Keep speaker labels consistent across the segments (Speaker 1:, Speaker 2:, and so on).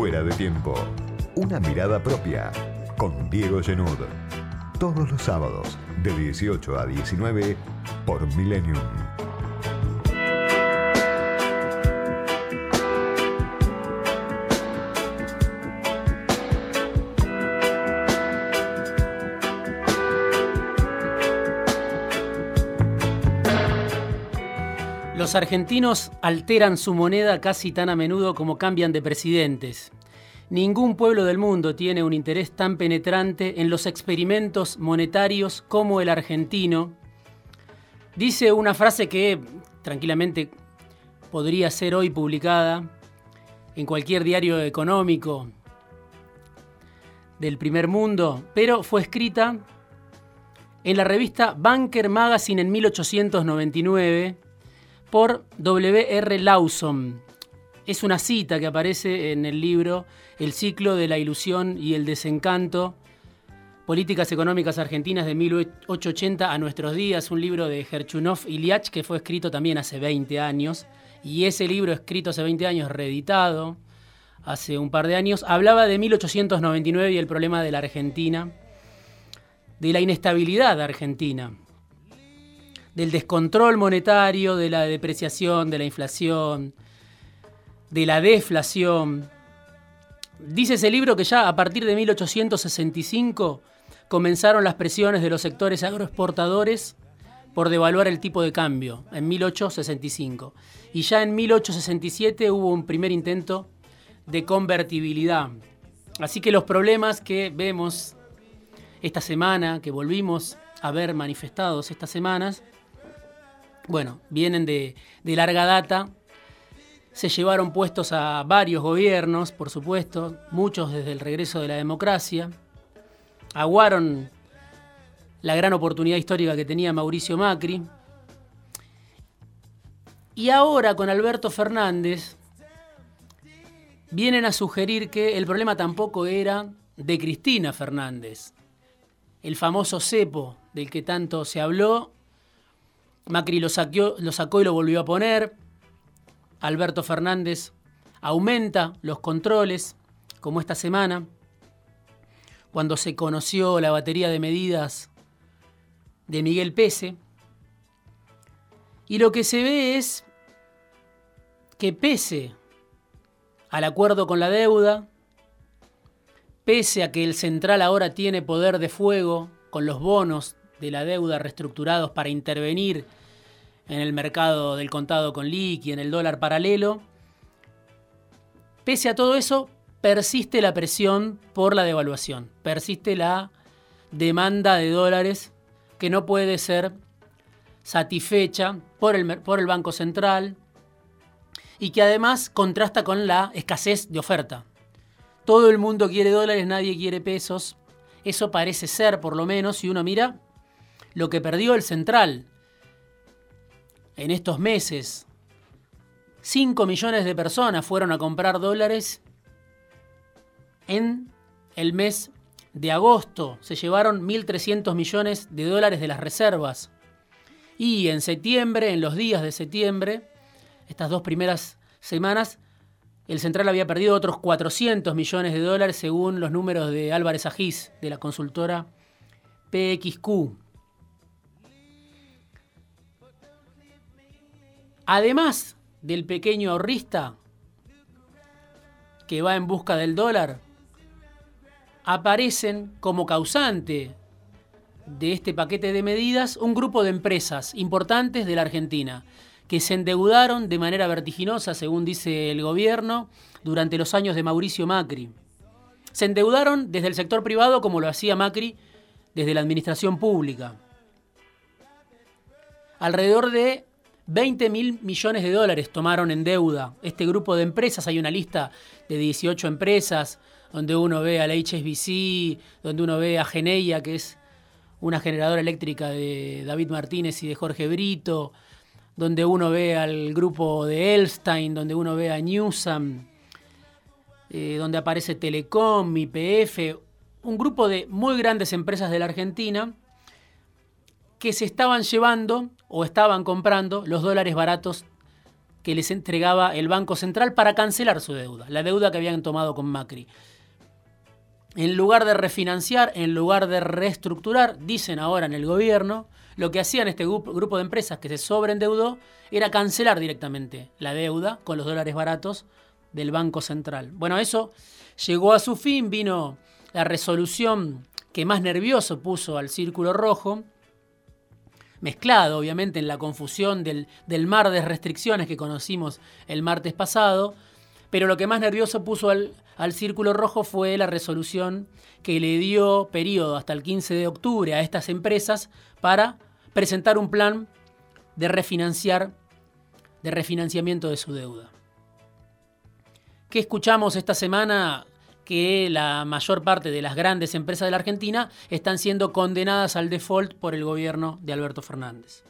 Speaker 1: Fuera de tiempo. Una mirada propia. Con Diego Genud. Todos los sábados, de 18 a 19, por Millennium.
Speaker 2: Los argentinos alteran su moneda casi tan a menudo como cambian de presidentes. Ningún pueblo del mundo tiene un interés tan penetrante en los experimentos monetarios como el argentino. Dice una frase que tranquilamente podría ser hoy publicada en cualquier diario económico del primer mundo, pero fue escrita en la revista Banker Magazine en 1899 por W.R. Lawson. Es una cita que aparece en el libro El ciclo de la ilusión y el desencanto, Políticas Económicas Argentinas de 1880 a nuestros días, un libro de Gerchunov Iliach que fue escrito también hace 20 años. Y ese libro escrito hace 20 años, reeditado hace un par de años, hablaba de 1899 y el problema de la Argentina, de la inestabilidad argentina del descontrol monetario, de la depreciación, de la inflación, de la deflación. Dice ese libro que ya a partir de 1865 comenzaron las presiones de los sectores agroexportadores por devaluar el tipo de cambio, en 1865. Y ya en 1867 hubo un primer intento de convertibilidad. Así que los problemas que vemos esta semana, que volvimos a ver manifestados estas semanas, bueno, vienen de, larga data. Se llevaron puestos a varios gobiernos, por supuesto, muchos desde el regreso de la democracia. Aguaron la gran oportunidad histórica que tenía Mauricio Macri. Y ahora con Alberto Fernández vienen a sugerir que el problema tampoco era de Cristina Fernández. El famoso cepo del que tanto se habló Macri lo, lo sacó y lo volvió a poner. Alberto Fernández aumenta los controles, como esta semana, cuando se conoció la batería de medidas de Miguel Pese. Y lo que se ve es que pese al acuerdo con la deuda, pese a que el central ahora tiene poder de fuego con los bonos de la deuda reestructurados para intervenir en el mercado del contado con liqui, en el dólar paralelo. Pese a todo eso, persiste la presión por la devaluación, persiste la demanda de dólares que no puede ser satisfecha por el, por el Banco Central y que además contrasta con la escasez de oferta. Todo el mundo quiere dólares, nadie quiere pesos. Eso parece ser, por lo menos, si uno mira lo que perdió el Central en estos meses. 5 millones de personas fueron a comprar dólares en el mes de agosto. Se llevaron 1.300 millones de dólares de las reservas. Y en septiembre, en los días de septiembre, estas dos primeras semanas, el central había perdido otros 400 millones de dólares según los números de Álvarez Agís, de la consultora PXQ. Además del pequeño ahorrista que va en busca del dólar, aparecen como causante de este paquete de medidas un grupo de empresas importantes de la Argentina que se endeudaron de manera vertiginosa, según dice el gobierno, durante los años de Mauricio Macri. Se endeudaron desde el sector privado como lo hacía Macri desde la administración pública. Alrededor de 20 mil millones de dólares tomaron en deuda este grupo de empresas. Hay una lista de 18 empresas donde uno ve a la HSBC, donde uno ve a Geneia, que es una generadora eléctrica de David Martínez y de Jorge Brito, donde uno ve al grupo de Elstein, donde uno ve a Newsam, eh, donde aparece Telecom, IPF, un grupo de muy grandes empresas de la Argentina que se estaban llevando o estaban comprando los dólares baratos que les entregaba el Banco Central para cancelar su deuda, la deuda que habían tomado con Macri. En lugar de refinanciar, en lugar de reestructurar, dicen ahora en el gobierno, lo que hacían este grupo de empresas que se sobreendeudó era cancelar directamente la deuda con los dólares baratos del Banco Central. Bueno, eso llegó a su fin, vino la resolución que más nervioso puso al Círculo Rojo, mezclado obviamente en la confusión del, del mar de restricciones que conocimos el martes pasado, pero lo que más nervioso puso al, al Círculo Rojo fue la resolución que le dio periodo hasta el 15 de octubre a estas empresas para presentar un plan de refinanciar, de refinanciamiento de su deuda. ¿Qué escuchamos esta semana? Que la mayor parte de las grandes empresas de la Argentina están siendo condenadas al default por el gobierno de Alberto Fernández.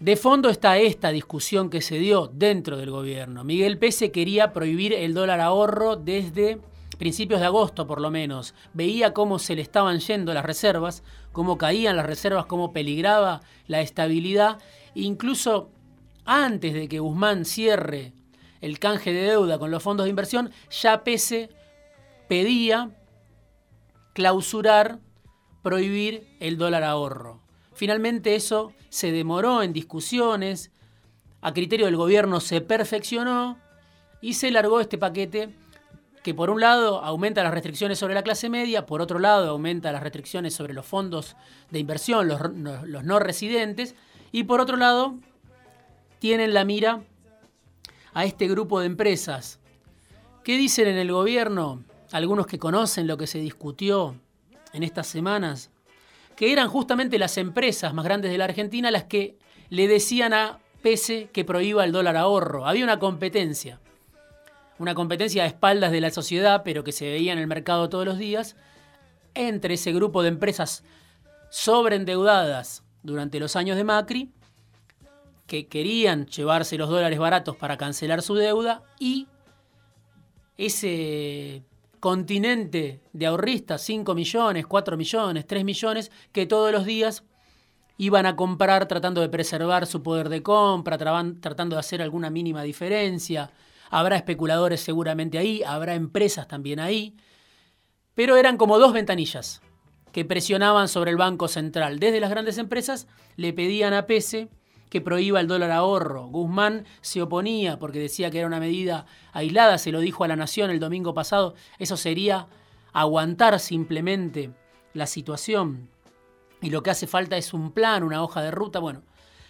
Speaker 2: De fondo está esta discusión que se dio dentro del gobierno. Miguel Pese quería prohibir el dólar ahorro desde principios de agosto por lo menos. Veía cómo se le estaban yendo las reservas, cómo caían las reservas, cómo peligraba la estabilidad. Incluso antes de que Guzmán cierre el canje de deuda con los fondos de inversión, ya Pese pedía clausurar, prohibir el dólar ahorro. Finalmente eso se demoró en discusiones, a criterio del gobierno se perfeccionó y se largó este paquete que por un lado aumenta las restricciones sobre la clase media, por otro lado aumenta las restricciones sobre los fondos de inversión, los, los no residentes, y por otro lado tienen la mira a este grupo de empresas. ¿Qué dicen en el gobierno? Algunos que conocen lo que se discutió en estas semanas que eran justamente las empresas más grandes de la Argentina las que le decían a Pese que prohíba el dólar ahorro. Había una competencia, una competencia a espaldas de la sociedad, pero que se veía en el mercado todos los días, entre ese grupo de empresas sobreendeudadas durante los años de Macri, que querían llevarse los dólares baratos para cancelar su deuda, y ese continente de ahorristas, 5 millones, 4 millones, 3 millones, que todos los días iban a comprar tratando de preservar su poder de compra, tratando de hacer alguna mínima diferencia. Habrá especuladores seguramente ahí, habrá empresas también ahí, pero eran como dos ventanillas que presionaban sobre el Banco Central. Desde las grandes empresas le pedían a Pese que prohíba el dólar ahorro. Guzmán se oponía porque decía que era una medida aislada, se lo dijo a la Nación el domingo pasado, eso sería aguantar simplemente la situación y lo que hace falta es un plan, una hoja de ruta. Bueno,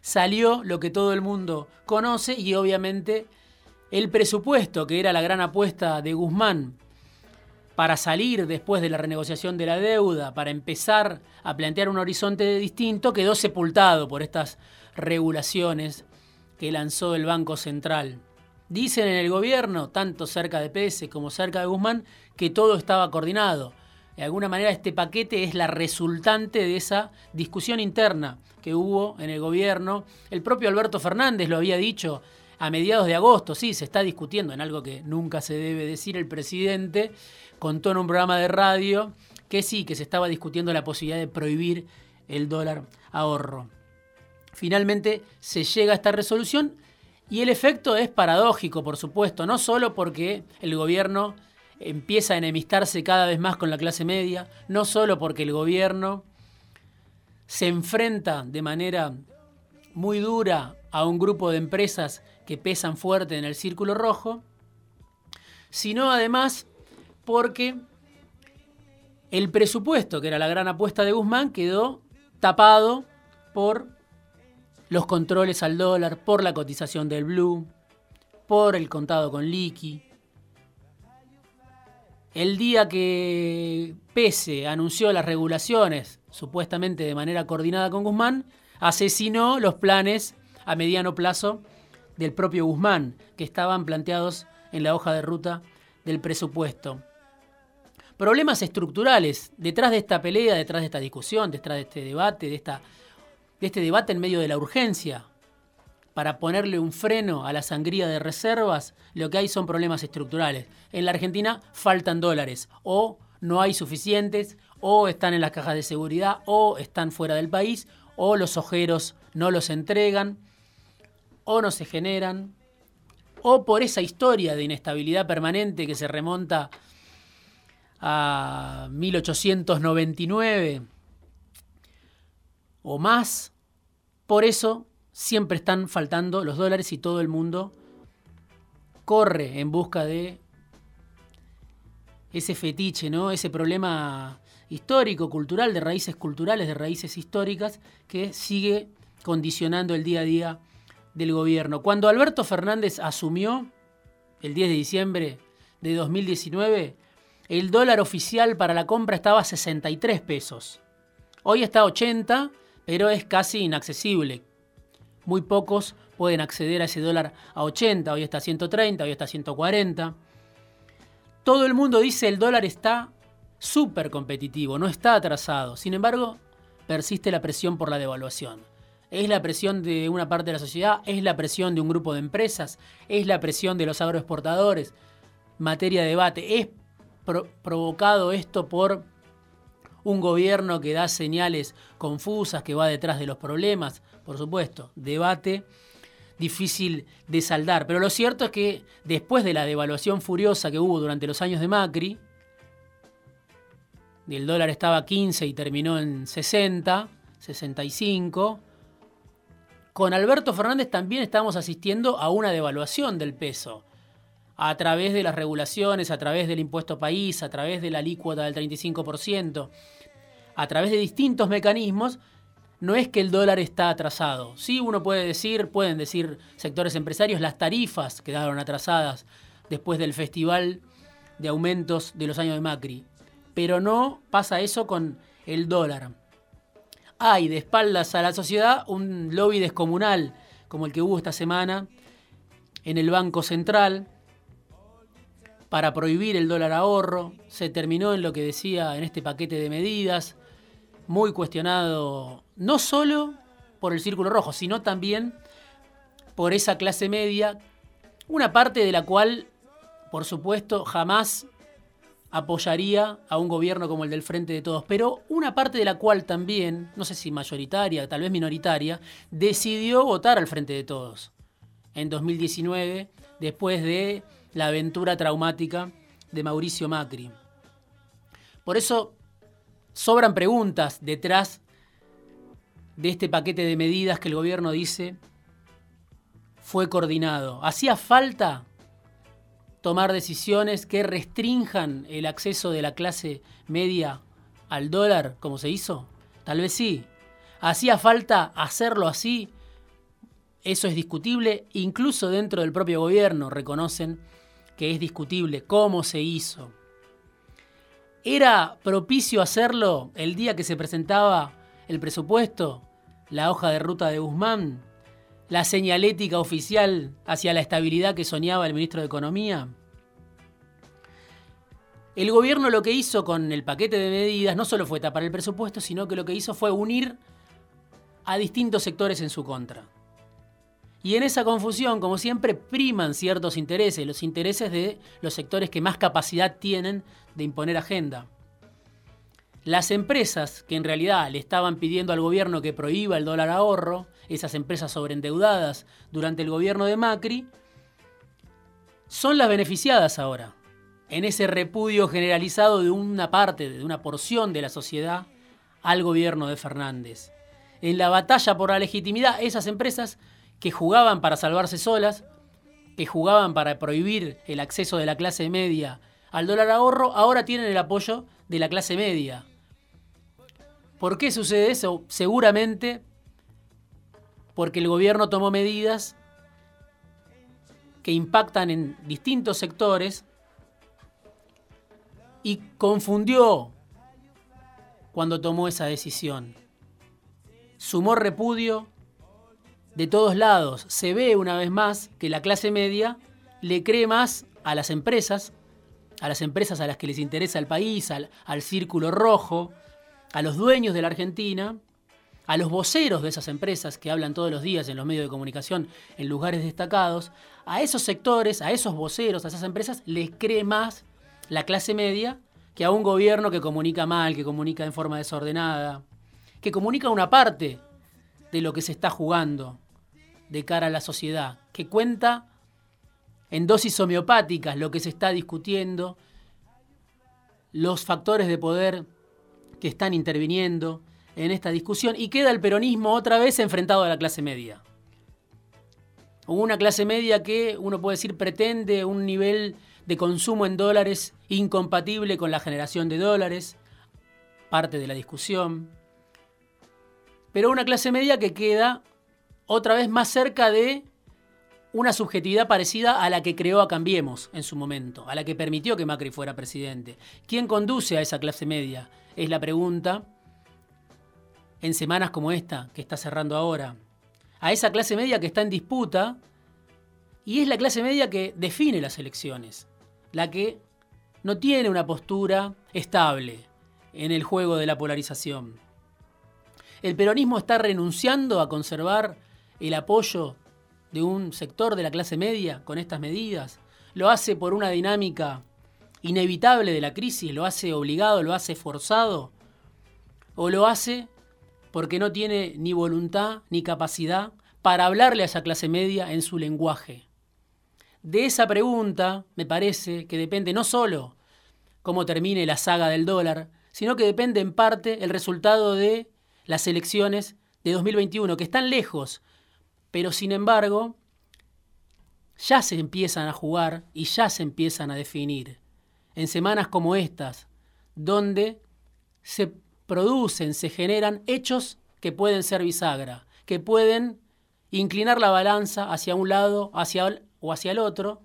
Speaker 2: salió lo que todo el mundo conoce y obviamente el presupuesto, que era la gran apuesta de Guzmán para salir después de la renegociación de la deuda, para empezar a plantear un horizonte distinto, quedó sepultado por estas regulaciones que lanzó el Banco Central. Dicen en el gobierno, tanto cerca de PS como cerca de Guzmán, que todo estaba coordinado. De alguna manera este paquete es la resultante de esa discusión interna que hubo en el gobierno. El propio Alberto Fernández lo había dicho a mediados de agosto, sí, se está discutiendo en algo que nunca se debe decir el presidente, contó en un programa de radio que sí, que se estaba discutiendo la posibilidad de prohibir el dólar ahorro. Finalmente se llega a esta resolución. Y el efecto es paradójico, por supuesto, no solo porque el gobierno empieza a enemistarse cada vez más con la clase media, no solo porque el gobierno se enfrenta de manera muy dura a un grupo de empresas que pesan fuerte en el círculo rojo, sino además porque el presupuesto, que era la gran apuesta de Guzmán, quedó tapado por los controles al dólar, por la cotización del blue, por el contado con liqui. El día que Pese anunció las regulaciones, supuestamente de manera coordinada con Guzmán, asesinó los planes a mediano plazo del propio Guzmán, que estaban planteados en la hoja de ruta del presupuesto. Problemas estructurales detrás de esta pelea, detrás de esta discusión, detrás de este debate, de esta de este debate en medio de la urgencia, para ponerle un freno a la sangría de reservas, lo que hay son problemas estructurales. En la Argentina faltan dólares, o no hay suficientes, o están en las cajas de seguridad, o están fuera del país, o los ojeros no los entregan, o no se generan, o por esa historia de inestabilidad permanente que se remonta a 1899 o más, por eso siempre están faltando los dólares y todo el mundo corre en busca de ese fetiche, ¿no? Ese problema histórico, cultural, de raíces culturales, de raíces históricas, que sigue condicionando el día a día del gobierno. Cuando Alberto Fernández asumió, el 10 de diciembre de 2019, el dólar oficial para la compra estaba a 63 pesos. Hoy está a 80, pero es casi inaccesible. Muy pocos pueden acceder a ese dólar a 80, hoy está a 130, hoy está a 140. Todo el mundo dice el dólar está súper competitivo, no está atrasado. Sin embargo, persiste la presión por la devaluación. Es la presión de una parte de la sociedad, es la presión de un grupo de empresas, es la presión de los agroexportadores. Materia de debate. Es provocado esto por un gobierno que da señales confusas, que va detrás de los problemas. Por supuesto, debate difícil de saldar. Pero lo cierto es que después de la devaluación furiosa que hubo durante los años de Macri, el dólar estaba a 15 y terminó en 60, 65. Con Alberto Fernández también estamos asistiendo a una devaluación del peso a través de las regulaciones, a través del impuesto país, a través de la alícuota del 35%, a través de distintos mecanismos, no es que el dólar está atrasado. Sí, uno puede decir, pueden decir sectores empresarios, las tarifas quedaron atrasadas después del festival de aumentos de los años de Macri pero no pasa eso con el dólar. Hay de espaldas a la sociedad un lobby descomunal, como el que hubo esta semana en el Banco Central, para prohibir el dólar ahorro. Se terminó en lo que decía en este paquete de medidas, muy cuestionado no solo por el Círculo Rojo, sino también por esa clase media, una parte de la cual, por supuesto, jamás apoyaría a un gobierno como el del Frente de Todos, pero una parte de la cual también, no sé si mayoritaria, tal vez minoritaria, decidió votar al Frente de Todos en 2019, después de la aventura traumática de Mauricio Macri. Por eso sobran preguntas detrás de este paquete de medidas que el gobierno dice fue coordinado. ¿Hacía falta tomar decisiones que restrinjan el acceso de la clase media al dólar, como se hizo? Tal vez sí. ¿Hacía falta hacerlo así? Eso es discutible. Incluso dentro del propio gobierno reconocen que es discutible cómo se hizo. ¿Era propicio hacerlo el día que se presentaba el presupuesto, la hoja de ruta de Guzmán? la señalética oficial hacia la estabilidad que soñaba el ministro de Economía? El gobierno lo que hizo con el paquete de medidas no solo fue tapar el presupuesto, sino que lo que hizo fue unir a distintos sectores en su contra. Y en esa confusión, como siempre, priman ciertos intereses, los intereses de los sectores que más capacidad tienen de imponer agenda. Las empresas que en realidad le estaban pidiendo al gobierno que prohíba el dólar ahorro, esas empresas sobreendeudadas durante el gobierno de Macri, son las beneficiadas ahora, en ese repudio generalizado de una parte, de una porción de la sociedad al gobierno de Fernández. En la batalla por la legitimidad, esas empresas que jugaban para salvarse solas, que jugaban para prohibir el acceso de la clase media al dólar ahorro, ahora tienen el apoyo de la clase media. ¿Por qué sucede eso? Seguramente porque el gobierno tomó medidas que impactan en distintos sectores y confundió cuando tomó esa decisión. Sumó repudio de todos lados. Se ve una vez más que la clase media le cree más a las empresas, a las empresas a las que les interesa el país, al, círculo rojo, a los dueños de la Argentina, a los voceros de esas empresas que hablan todos los días en los medios de comunicación en lugares destacados, a esos sectores, a esos voceros, a esas empresas, les cree más la clase media que a un gobierno que comunica mal, que comunica en forma desordenada, que comunica una parte de lo que se está jugando. De cara a la sociedad, que cuenta en dosis homeopáticas lo que se está discutiendo, los factores de poder que están interviniendo en esta discusión y queda el peronismo otra vez enfrentado a la clase media. Una clase media que uno puede decir pretende un nivel de consumo en dólares incompatible con la generación de dólares, parte de la discusión, pero una clase media que queda otra vez más cerca de una subjetividad parecida a la que creó a Cambiemos en su momento, a la que permitió que Macri fuera presidente. ¿Quién conduce a esa clase media? Es la pregunta en semanas como esta, que está cerrando ahora. A esa clase media que está en disputa y es la clase media que define las elecciones, la que no tiene una postura estable en el juego de la polarización. El peronismo está renunciando a conservar el apoyo de un sector de la clase media con estas medidas. Lo hace por una dinámica inevitable de la crisis, lo hace obligado, lo hace forzado, o lo hace porque no tiene ni voluntad ni capacidad para hablarle a esa clase media en su lenguaje. De esa pregunta me parece que depende no solo cómo termine la saga del dólar, sino que depende en parte el resultado de las elecciones de 2021, que están lejos, pero sin embargo ya se empiezan a jugar y ya se empiezan a definir. En semanas como estas, donde se producen, se generan hechos que pueden ser bisagra, que pueden inclinar la balanza hacia un lado hacia, o hacia el otro,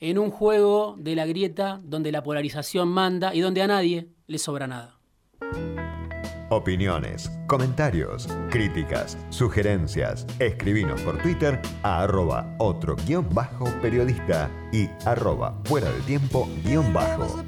Speaker 2: en un juego de la grieta donde la polarización manda y donde a nadie le sobra nada.
Speaker 1: Opiniones, comentarios, críticas, sugerencias. Escribinos por Twitter a arroba otro guion bajo periodista y arroba fuera del tiempo guion bajo.